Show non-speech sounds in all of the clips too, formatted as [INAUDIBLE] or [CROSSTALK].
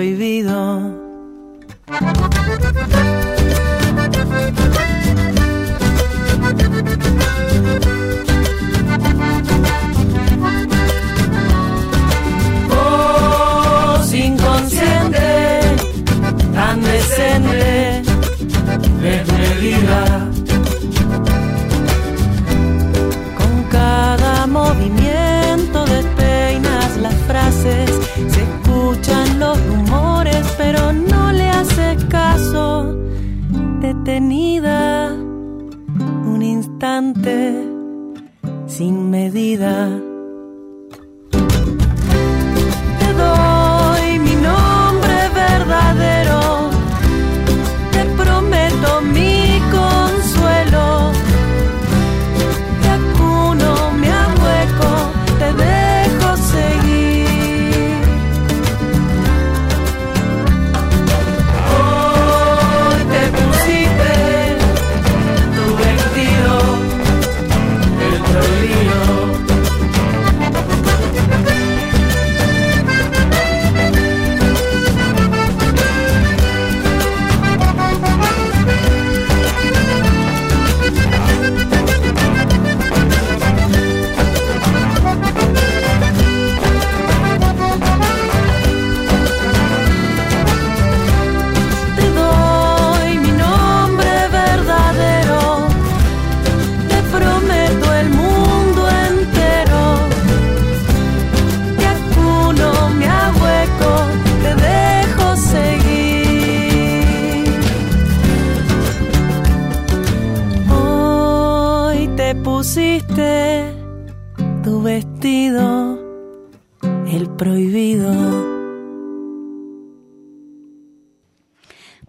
El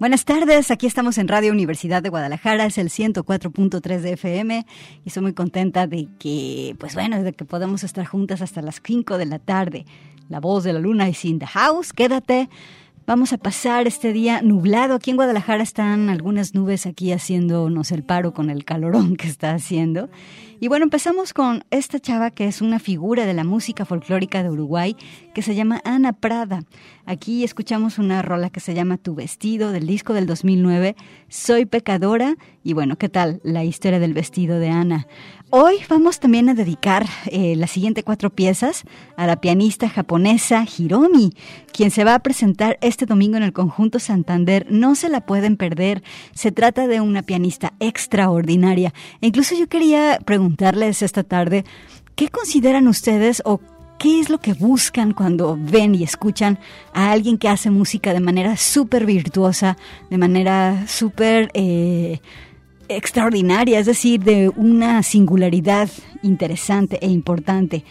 Buenas tardes, aquí estamos en Radio Universidad de Guadalajara, es el 104.3 de FM y estoy muy contenta de que, pues bueno, de que podamos estar juntas hasta las 5 de la tarde. La voz de la luna is in the house, quédate. Vamos a pasar este día nublado. Aquí en Guadalajara están algunas nubes aquí haciéndonos el paro con el calorón que está haciendo. Y bueno, empezamos con esta chava que es una figura de la música folclórica de Uruguay que se llama Ana Prada. Aquí escuchamos una rola que se llama Tu vestido del disco del 2009, Soy pecadora. Y bueno, ¿qué tal la historia del vestido de Ana? Hoy vamos también a dedicar eh, las siguientes cuatro piezas a la pianista japonesa Hiromi, quien se va a presentar este domingo en el conjunto Santander. No se la pueden perder. Se trata de una pianista extraordinaria. E incluso yo quería preguntarles esta tarde, ¿qué consideran ustedes o qué es lo que buscan cuando ven y escuchan a alguien que hace música de manera súper virtuosa, de manera súper eh, extraordinaria, es decir, de una singularidad interesante e importante.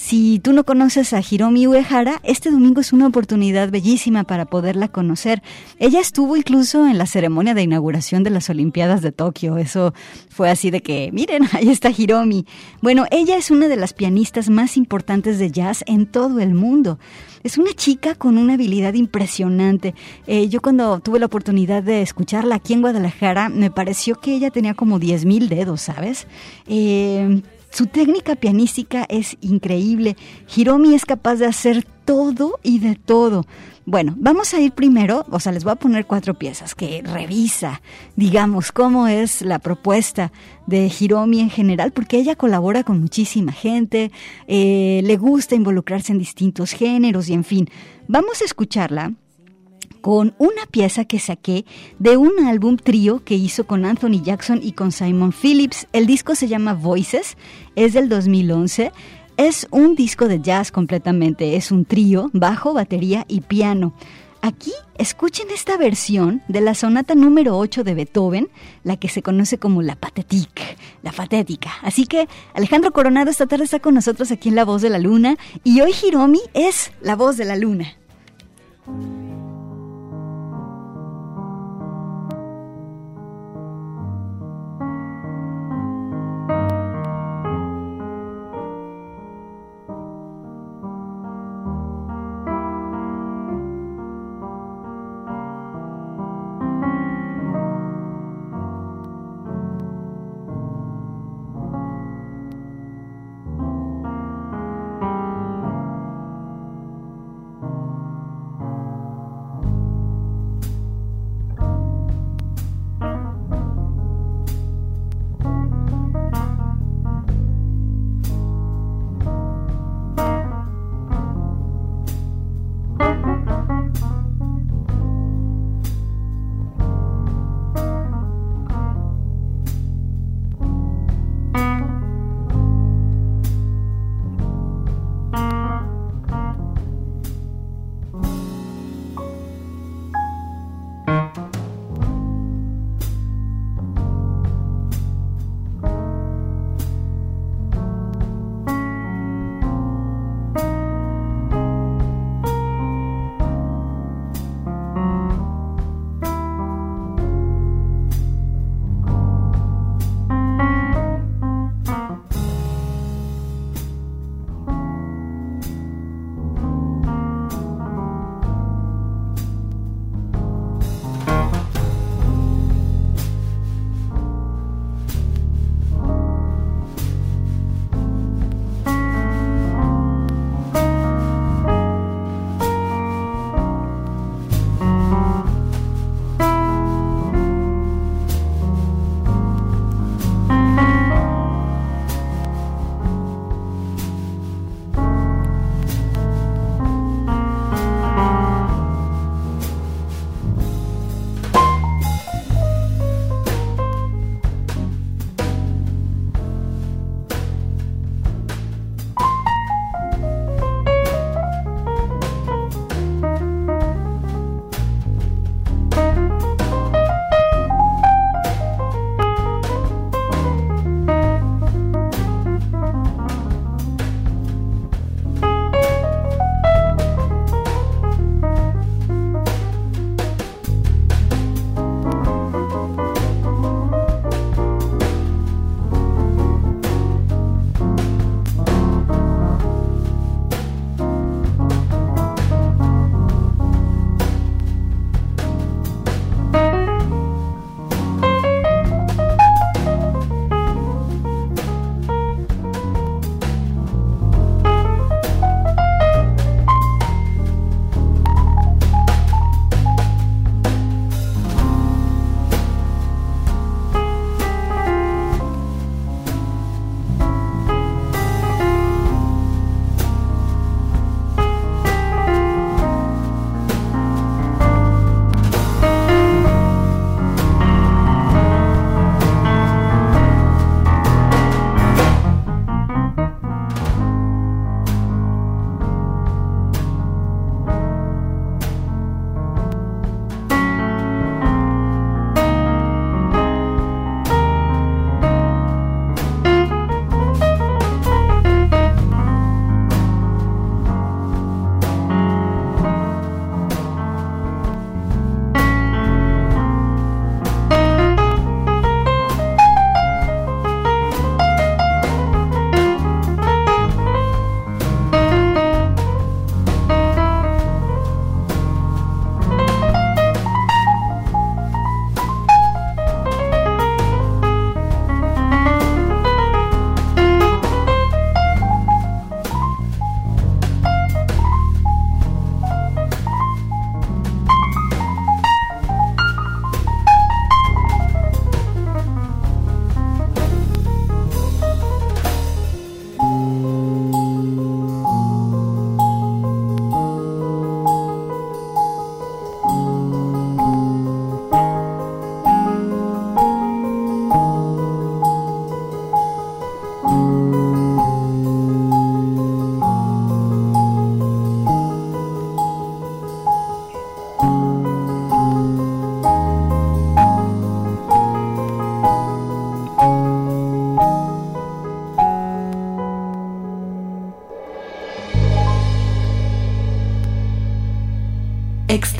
Si tú no conoces a Hiromi Uehara, este domingo es una oportunidad bellísima para poderla conocer. Ella estuvo incluso en la ceremonia de inauguración de las Olimpiadas de Tokio. Eso fue así de que, miren, [LAUGHS] ahí está Hiromi. Bueno, ella es una de las pianistas más importantes de jazz en todo el mundo. Es una chica con una habilidad impresionante. Eh, yo cuando tuve la oportunidad de escucharla aquí en Guadalajara, me pareció que ella tenía como 10.000 dedos, ¿sabes? Eh, su técnica pianística es increíble. Hiromi es capaz de hacer todo y de todo. Bueno, vamos a ir primero, o sea, les voy a poner cuatro piezas que revisa, digamos, cómo es la propuesta de Hiromi en general, porque ella colabora con muchísima gente, eh, le gusta involucrarse en distintos géneros y en fin. Vamos a escucharla con una pieza que saqué de un álbum trío que hizo con Anthony Jackson y con Simon Phillips. El disco se llama Voices, es del 2011. Es un disco de jazz completamente, es un trío, bajo, batería y piano. Aquí escuchen esta versión de la sonata número 8 de Beethoven, la que se conoce como la patétique, la patética. Así que Alejandro Coronado esta tarde está con nosotros aquí en La Voz de la Luna y hoy Hiromi es la voz de la luna.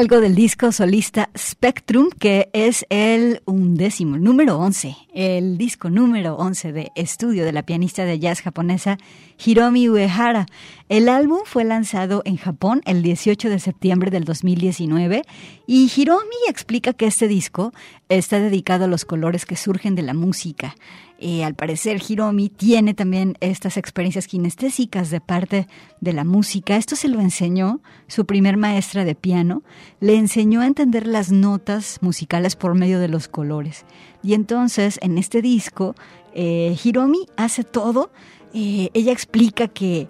Algo del disco solista Spectrum, que es el undécimo, número 11, el disco número 11 de estudio de la pianista de jazz japonesa Hiromi Uehara. El álbum fue lanzado en Japón el 18 de septiembre del 2019 y Hiromi explica que este disco está dedicado a los colores que surgen de la música. Eh, al parecer Hiromi tiene también estas experiencias kinestésicas de parte de la música. Esto se lo enseñó su primer maestra de piano, le enseñó a entender las notas musicales por medio de los colores. Y entonces en este disco eh, Hiromi hace todo. Eh, ella explica que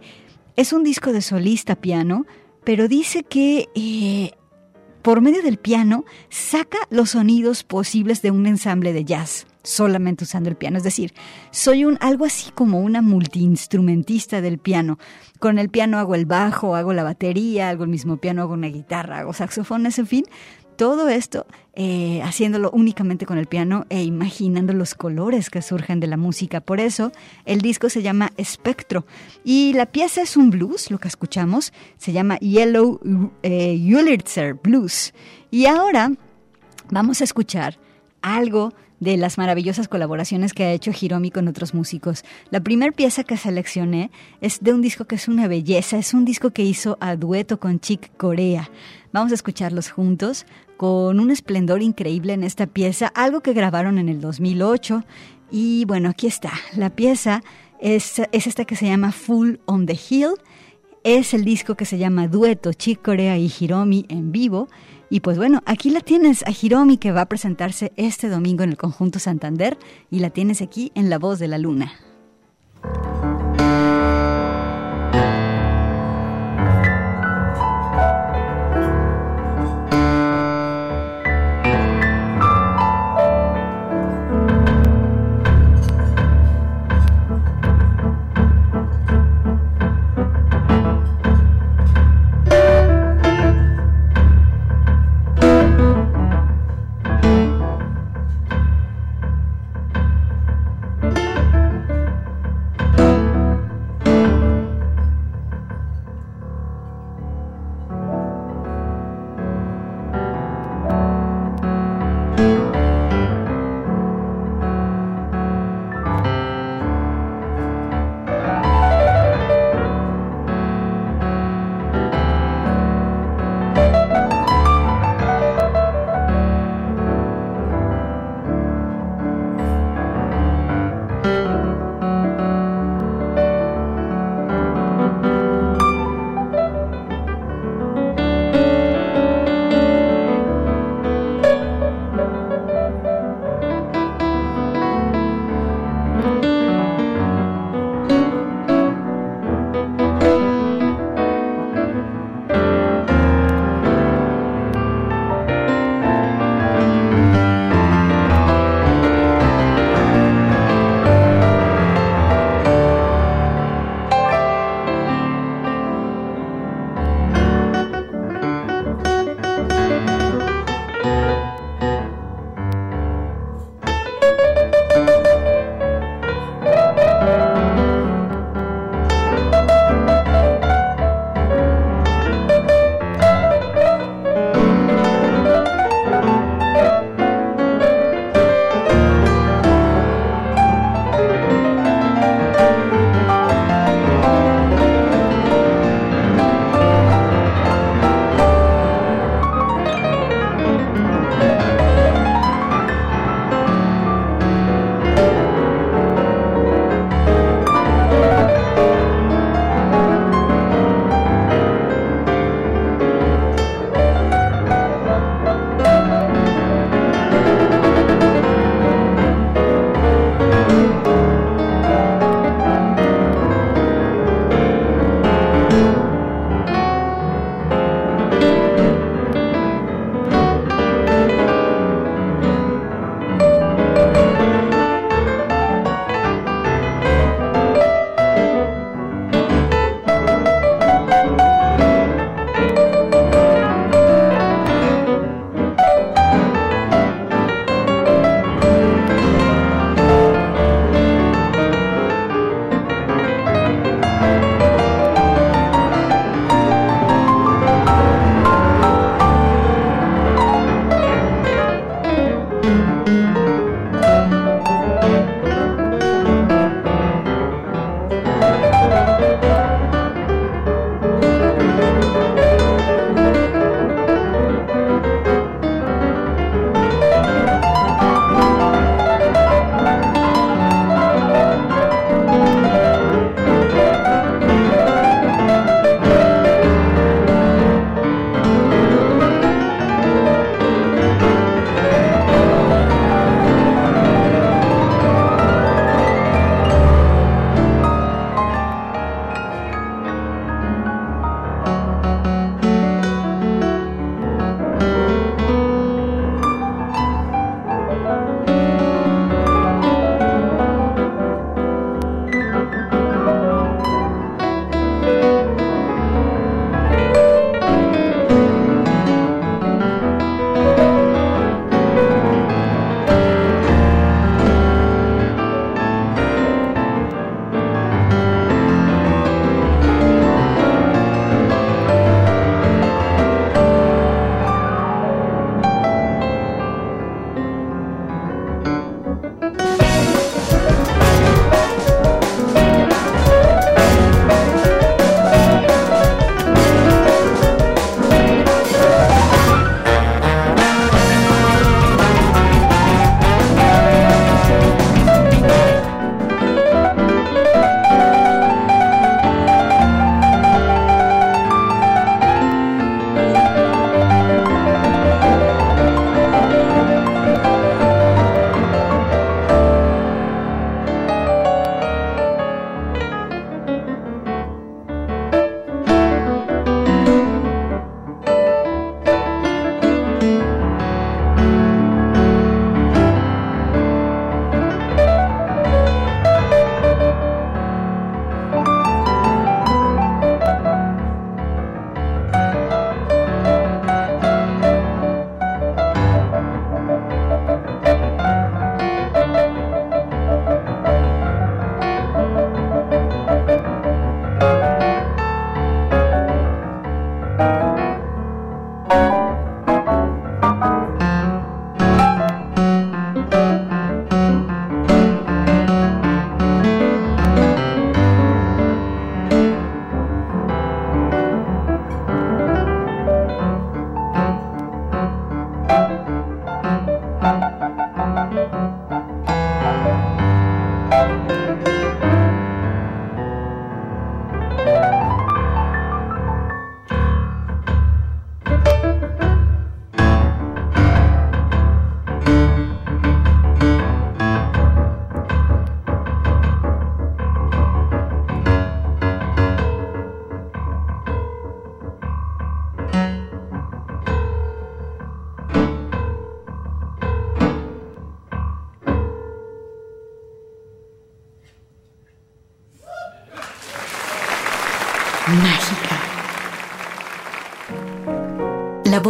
es un disco de solista piano, pero dice que por medio del piano saca los sonidos posibles de un ensamble de jazz solamente usando el piano. Es decir, soy un algo así como una multiinstrumentista del piano. Con el piano hago el bajo, hago la batería, hago el mismo piano, hago una guitarra, hago saxofones, en fin. Todo esto eh, haciéndolo únicamente con el piano e imaginando los colores que surgen de la música. Por eso el disco se llama Espectro. Y la pieza es un blues, lo que escuchamos, se llama Yellow eh, Ulitzer Blues. Y ahora vamos a escuchar algo de las maravillosas colaboraciones que ha hecho Hiromi con otros músicos. La primera pieza que seleccioné es de un disco que es una belleza, es un disco que hizo a dueto con Chick Corea. Vamos a escucharlos juntos con un esplendor increíble en esta pieza, algo que grabaron en el 2008. Y bueno, aquí está. La pieza es, es esta que se llama Full on the Hill. Es el disco que se llama Dueto Chick Corea y Hiromi en vivo. Y pues bueno, aquí la tienes a Hiromi que va a presentarse este domingo en el Conjunto Santander y la tienes aquí en La Voz de la Luna.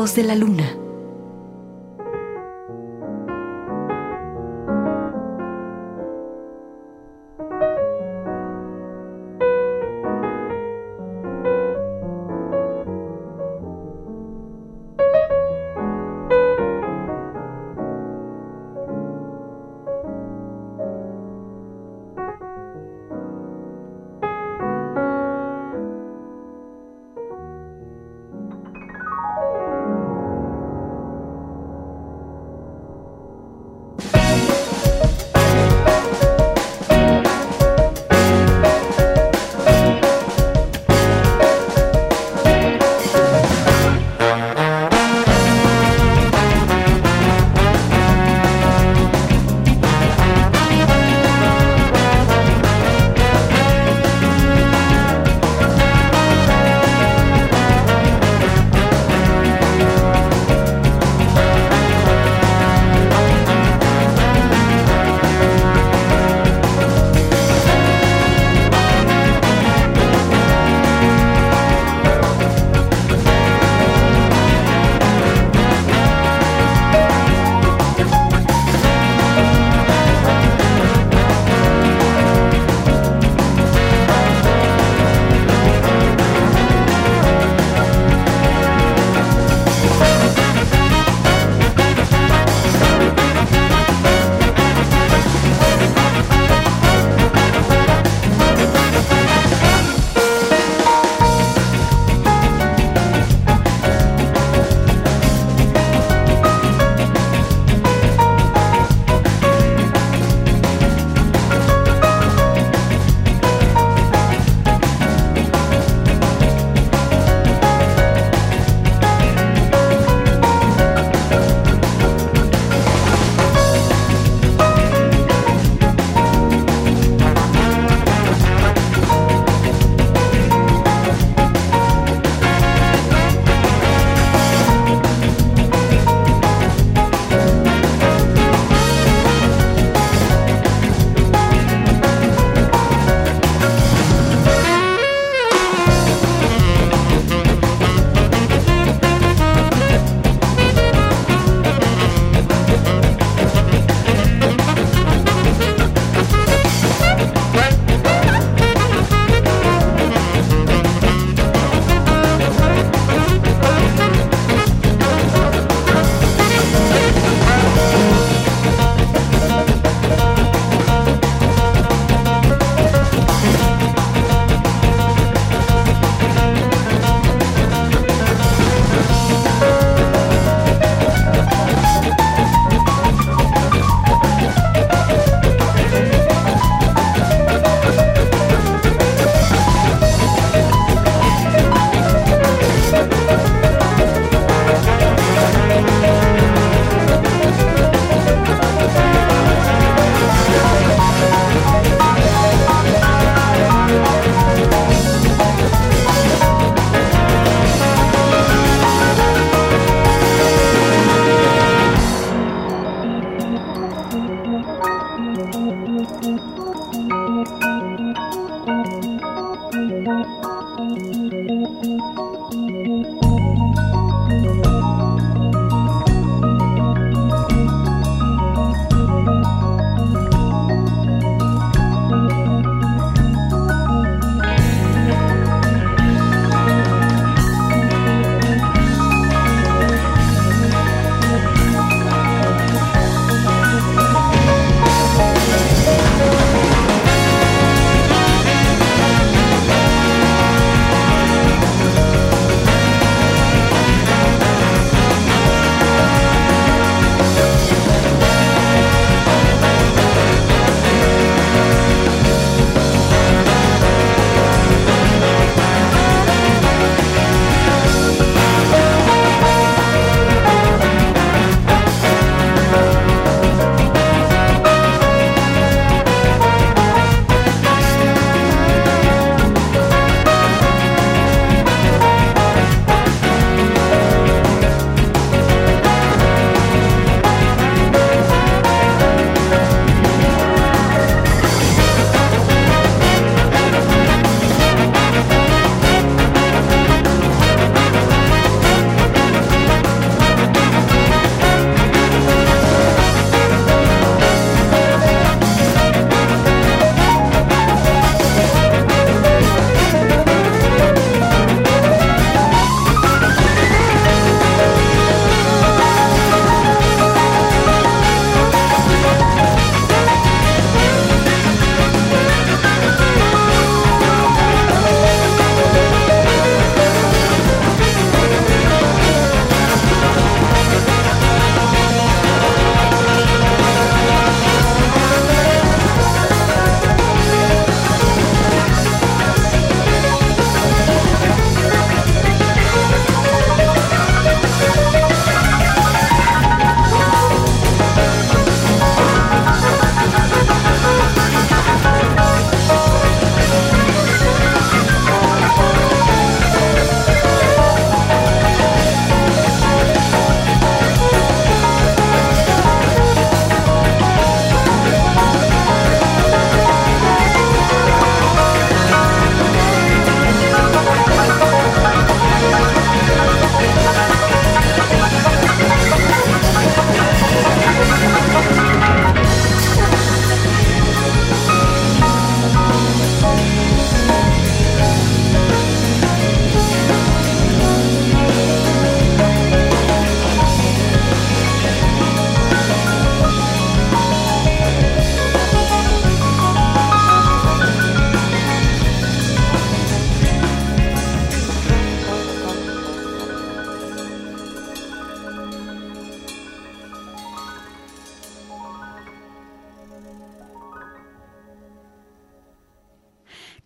Voz de la luna.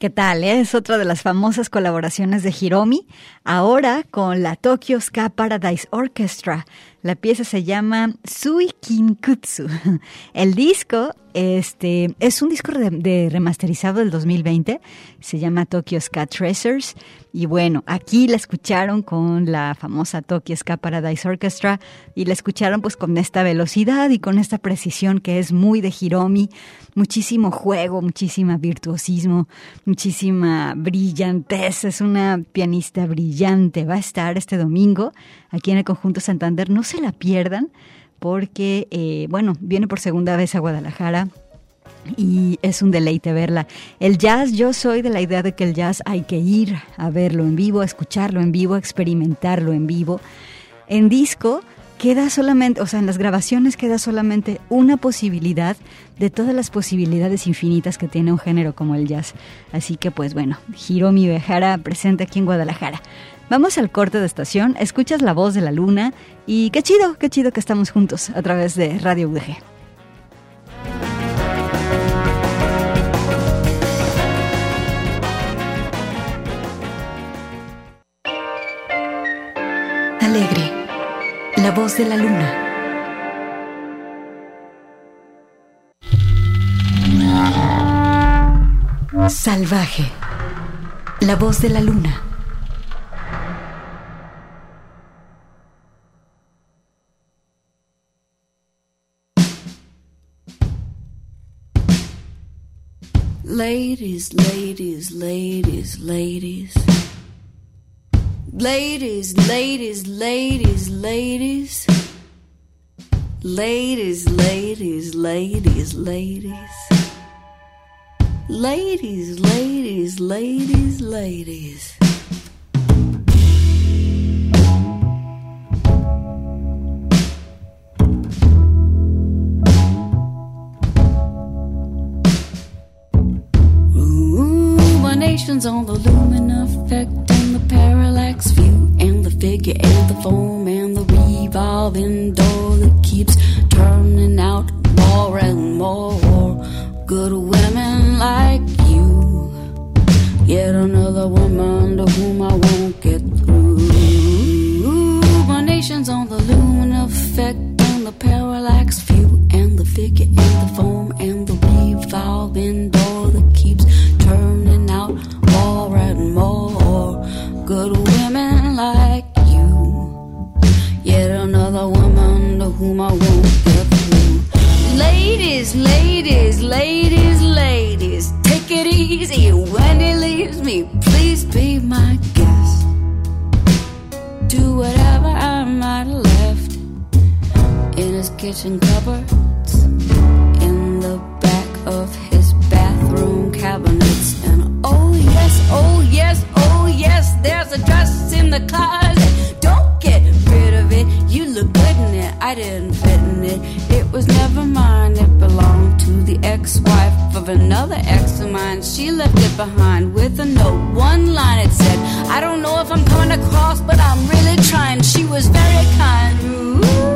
¿Qué tal? Eh? Es otra de las famosas colaboraciones de Hiromi, ahora con la Tokyo Ska Paradise Orchestra. La pieza se llama Sui Kinkutsu. [LAUGHS] El disco este, es un disco de, remasterizado del 2020, se llama Tokyo Ska Treasures. Y bueno, aquí la escucharon con la famosa Tokyo Ska Paradise Orchestra y la escucharon pues con esta velocidad y con esta precisión que es muy de Hiromi. Muchísimo juego, muchísima virtuosismo, muchísima brillantez. Es una pianista brillante. Va a estar este domingo aquí en el Conjunto Santander. No se la pierdan porque, eh, bueno, viene por segunda vez a Guadalajara y es un deleite verla. El jazz, yo soy de la idea de que el jazz hay que ir a verlo en vivo, a escucharlo en vivo, a experimentarlo en vivo. En disco queda solamente, o sea, en las grabaciones queda solamente una posibilidad de todas las posibilidades infinitas que tiene un género como el jazz. Así que pues bueno, Hiromi Behara presente aquí en Guadalajara. Vamos al corte de estación, escuchas la voz de la luna y qué chido, qué chido que estamos juntos a través de Radio UDG. Alegre, la voz de la luna. Salvaje, la voz de la luna. Ladies, ladies, ladies, ladies. Ladies, ladies, ladies, ladies. Ladies, ladies, ladies, ladies. Ladies, ladies, ladies, ladies. Ruminations on the lumen effect and the parallax view and the figure and the form and the revolving door that keeps turning out more and more good women like you. Yet another woman to whom I won't get through. Ruminations on the lumen effect and the parallax view and the figure and the form and the revolving Ladies, ladies, ladies, take it easy when he leaves me. Please be my guest. Do whatever I might have left in his kitchen cupboards, in the back of his bathroom cabinets, and oh yes, oh yes, oh yes, there's a dress in the closet. Don't get rid of it. You look good in it. I didn't fit in it. It was never mine. The ex-wife of another ex of mine. She left it behind with a note. One line it said, I don't know if I'm coming across, but I'm really trying. She was very kind. Ooh.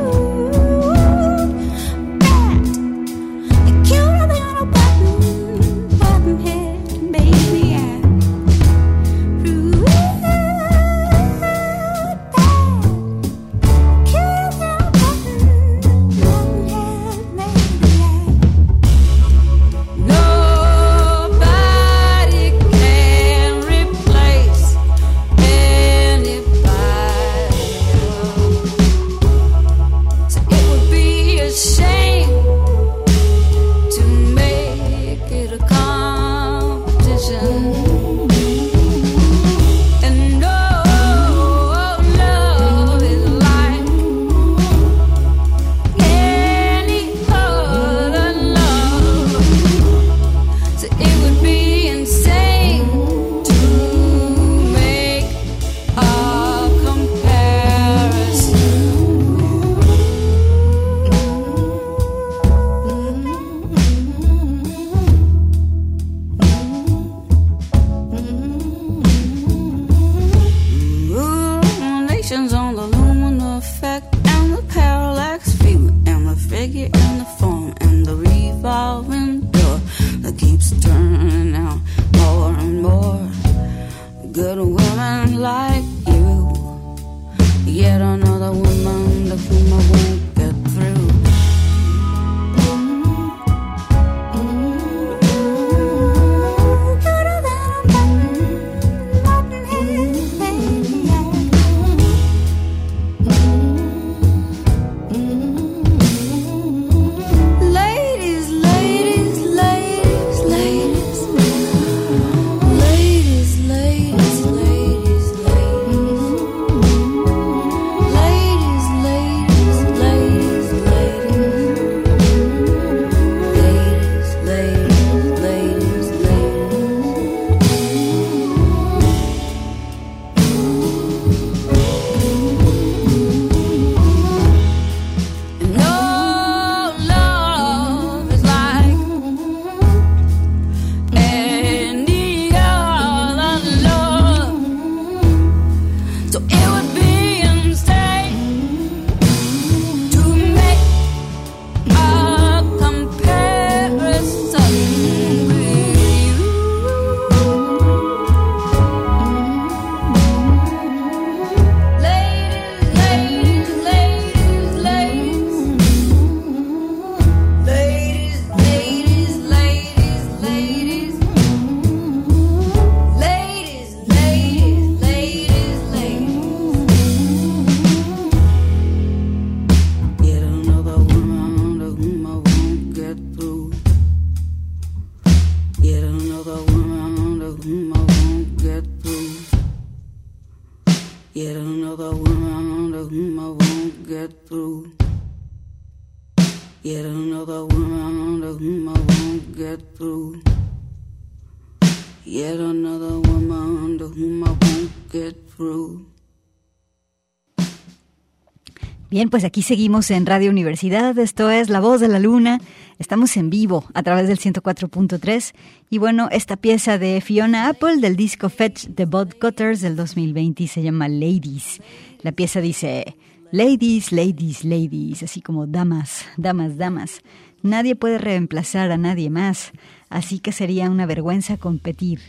Pues aquí seguimos en Radio Universidad, esto es La Voz de la Luna, estamos en vivo a través del 104.3 y bueno, esta pieza de Fiona Apple del disco Fetch the Bud Cutters del 2020 se llama Ladies. La pieza dice, Ladies, ladies, ladies, así como damas, damas, damas. Nadie puede reemplazar a nadie más, así que sería una vergüenza competir.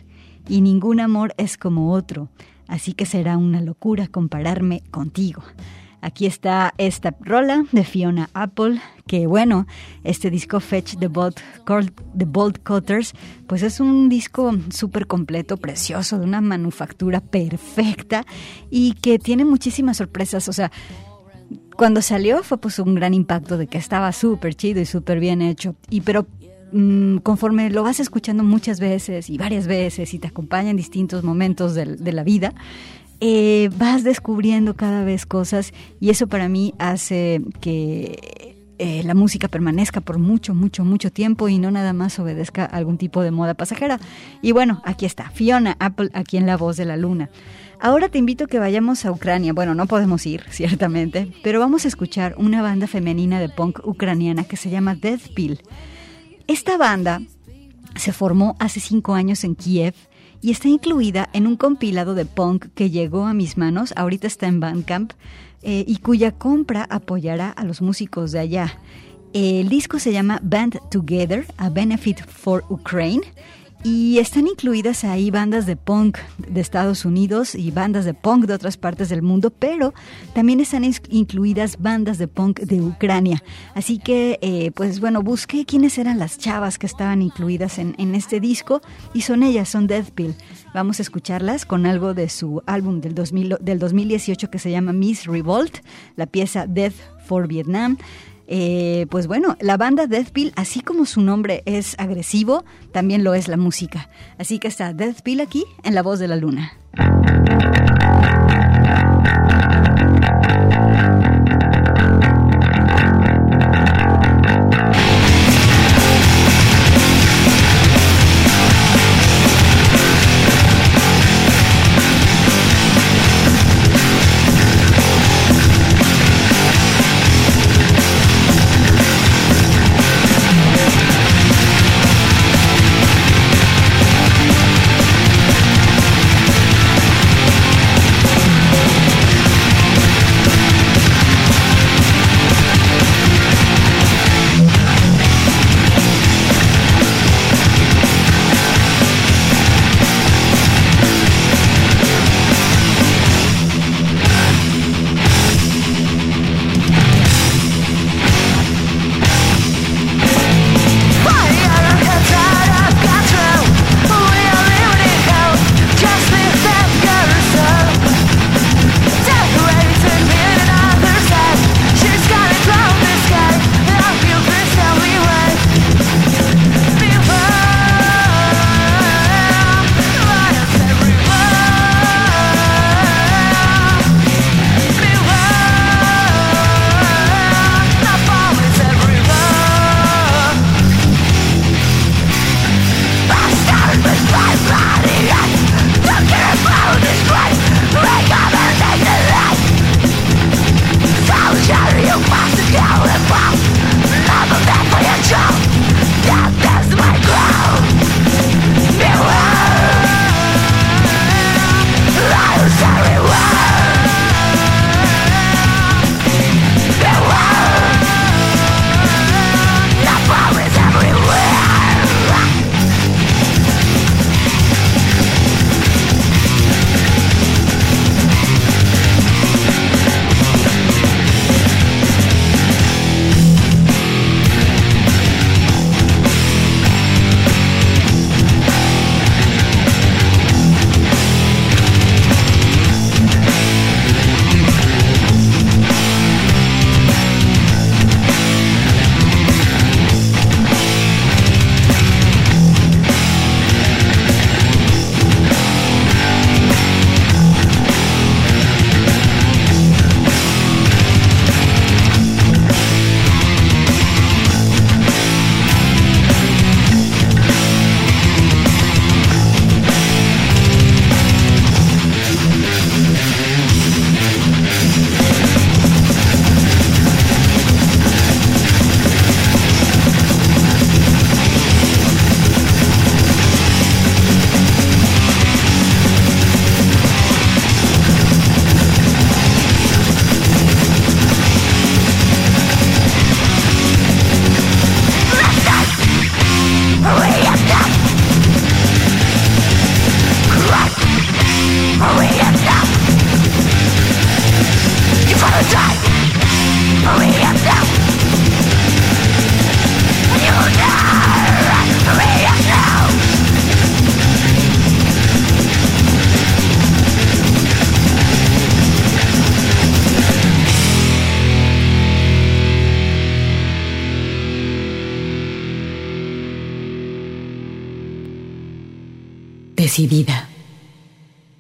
Y ningún amor es como otro, así que será una locura compararme contigo. Aquí está esta rola de Fiona Apple, que bueno, este disco Fetch the Bolt, the Bolt Cutters, pues es un disco súper completo, precioso, de una manufactura perfecta y que tiene muchísimas sorpresas. O sea, cuando salió fue pues un gran impacto de que estaba súper chido y súper bien hecho. Y pero mm, conforme lo vas escuchando muchas veces y varias veces y te acompaña en distintos momentos de, de la vida, eh, vas descubriendo cada vez cosas y eso para mí hace que eh, la música permanezca por mucho, mucho, mucho tiempo y no nada más obedezca a algún tipo de moda pasajera. Y bueno, aquí está, Fiona Apple, aquí en La Voz de la Luna. Ahora te invito a que vayamos a Ucrania. Bueno, no podemos ir, [LAUGHS] ciertamente, pero vamos a escuchar una banda femenina de punk ucraniana que se llama Death Pill. Esta banda se formó hace cinco años en Kiev y está incluida en un compilado de punk que llegó a mis manos, ahorita está en Bandcamp, eh, y cuya compra apoyará a los músicos de allá. El disco se llama Band Together, a Benefit for Ukraine y están incluidas ahí bandas de punk de Estados Unidos y bandas de punk de otras partes del mundo, pero también están incluidas bandas de punk de Ucrania. Así que, eh, pues bueno, busqué quiénes eran las chavas que estaban incluidas en, en este disco y son ellas, son Deathpill. Vamos a escucharlas con algo de su álbum del, 2000, del 2018 que se llama Miss Revolt, la pieza Death for Vietnam. Eh, pues bueno, la banda Deathpill, así como su nombre es agresivo, también lo es la música. Así que está Deathpill aquí en La Voz de la Luna.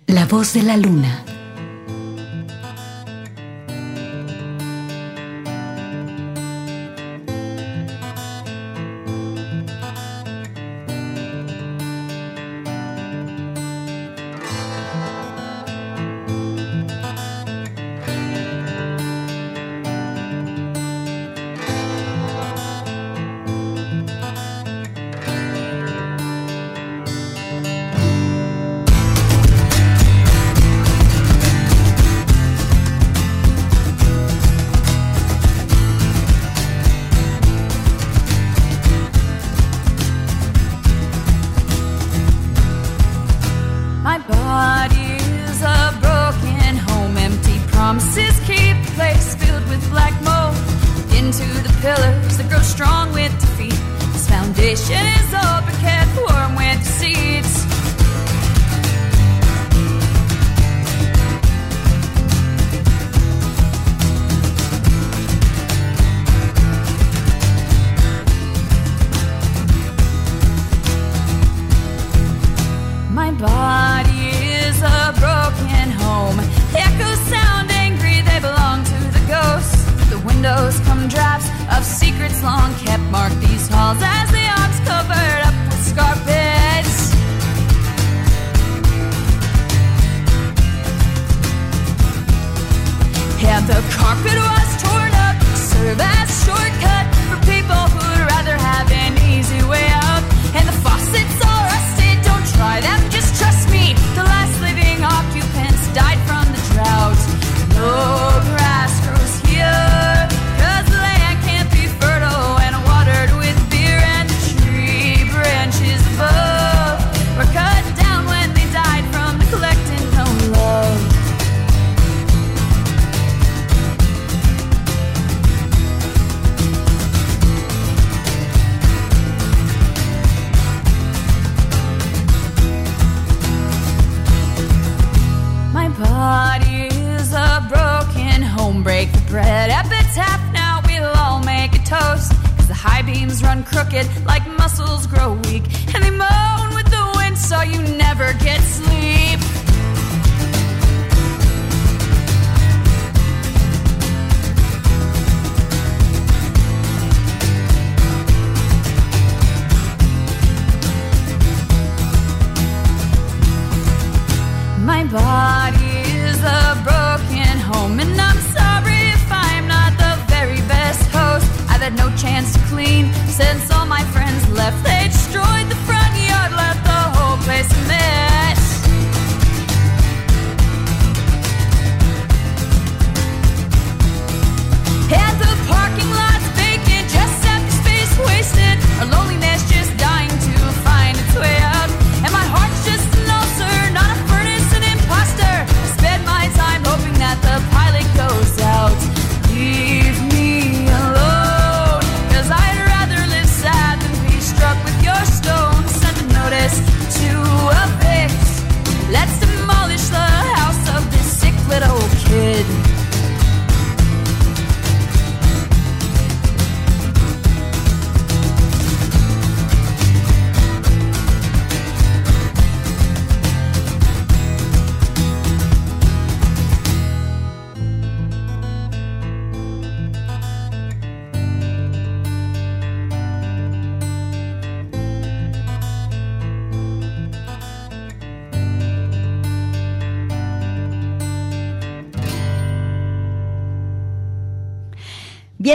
La voz de la luna.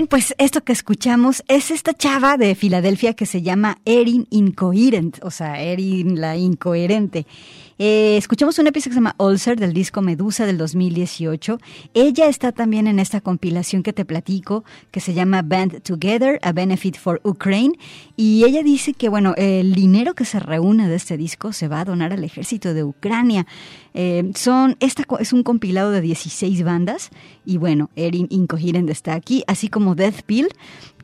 Pues esto que escuchamos es esta chava de Filadelfia que se llama Erin Incoherent, o sea, Erin la incoherente. Eh, escuchamos una pieza que se llama Ulcer del disco Medusa del 2018. Ella está también en esta compilación que te platico que se llama Band Together, a Benefit for Ukraine. Y ella dice que, bueno, el dinero que se reúne de este disco se va a donar al ejército de Ucrania. Eh, son, esta es un compilado de 16 bandas y bueno, Erin Incoherent está aquí, así como Death Pill,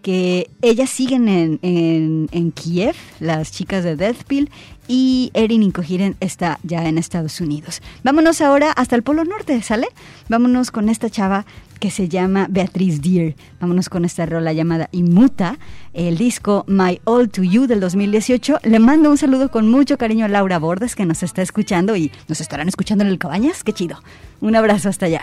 que ellas siguen en, en, Kiev, las chicas de Deathpill, y Erin Incohiren está ya en Estados Unidos. Vámonos ahora hasta el Polo Norte, ¿sale? Vámonos con esta chava que se llama Beatriz Deer. Vámonos con esta rola llamada Inmuta, el disco My All to You del 2018. Le mando un saludo con mucho cariño a Laura Bordes que nos está escuchando y nos estarán escuchando en el Cabañas. Qué chido. Un abrazo hasta allá.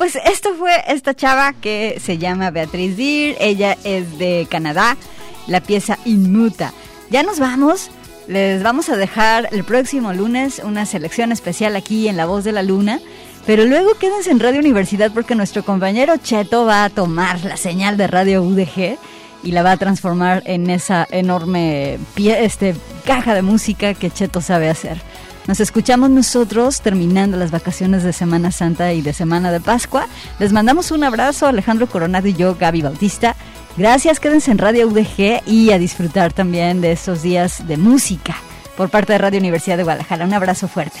Pues esto fue esta chava que se llama Beatriz Deer, ella es de Canadá, la pieza Inmuta. Ya nos vamos, les vamos a dejar el próximo lunes una selección especial aquí en La Voz de la Luna, pero luego quédense en Radio Universidad porque nuestro compañero Cheto va a tomar la señal de Radio UDG y la va a transformar en esa enorme pie, este, caja de música que Cheto sabe hacer. Nos escuchamos nosotros terminando las vacaciones de Semana Santa y de Semana de Pascua. Les mandamos un abrazo, Alejandro Coronado y yo, Gaby Bautista. Gracias, quédense en Radio UDG y a disfrutar también de estos días de música por parte de Radio Universidad de Guadalajara. Un abrazo fuerte.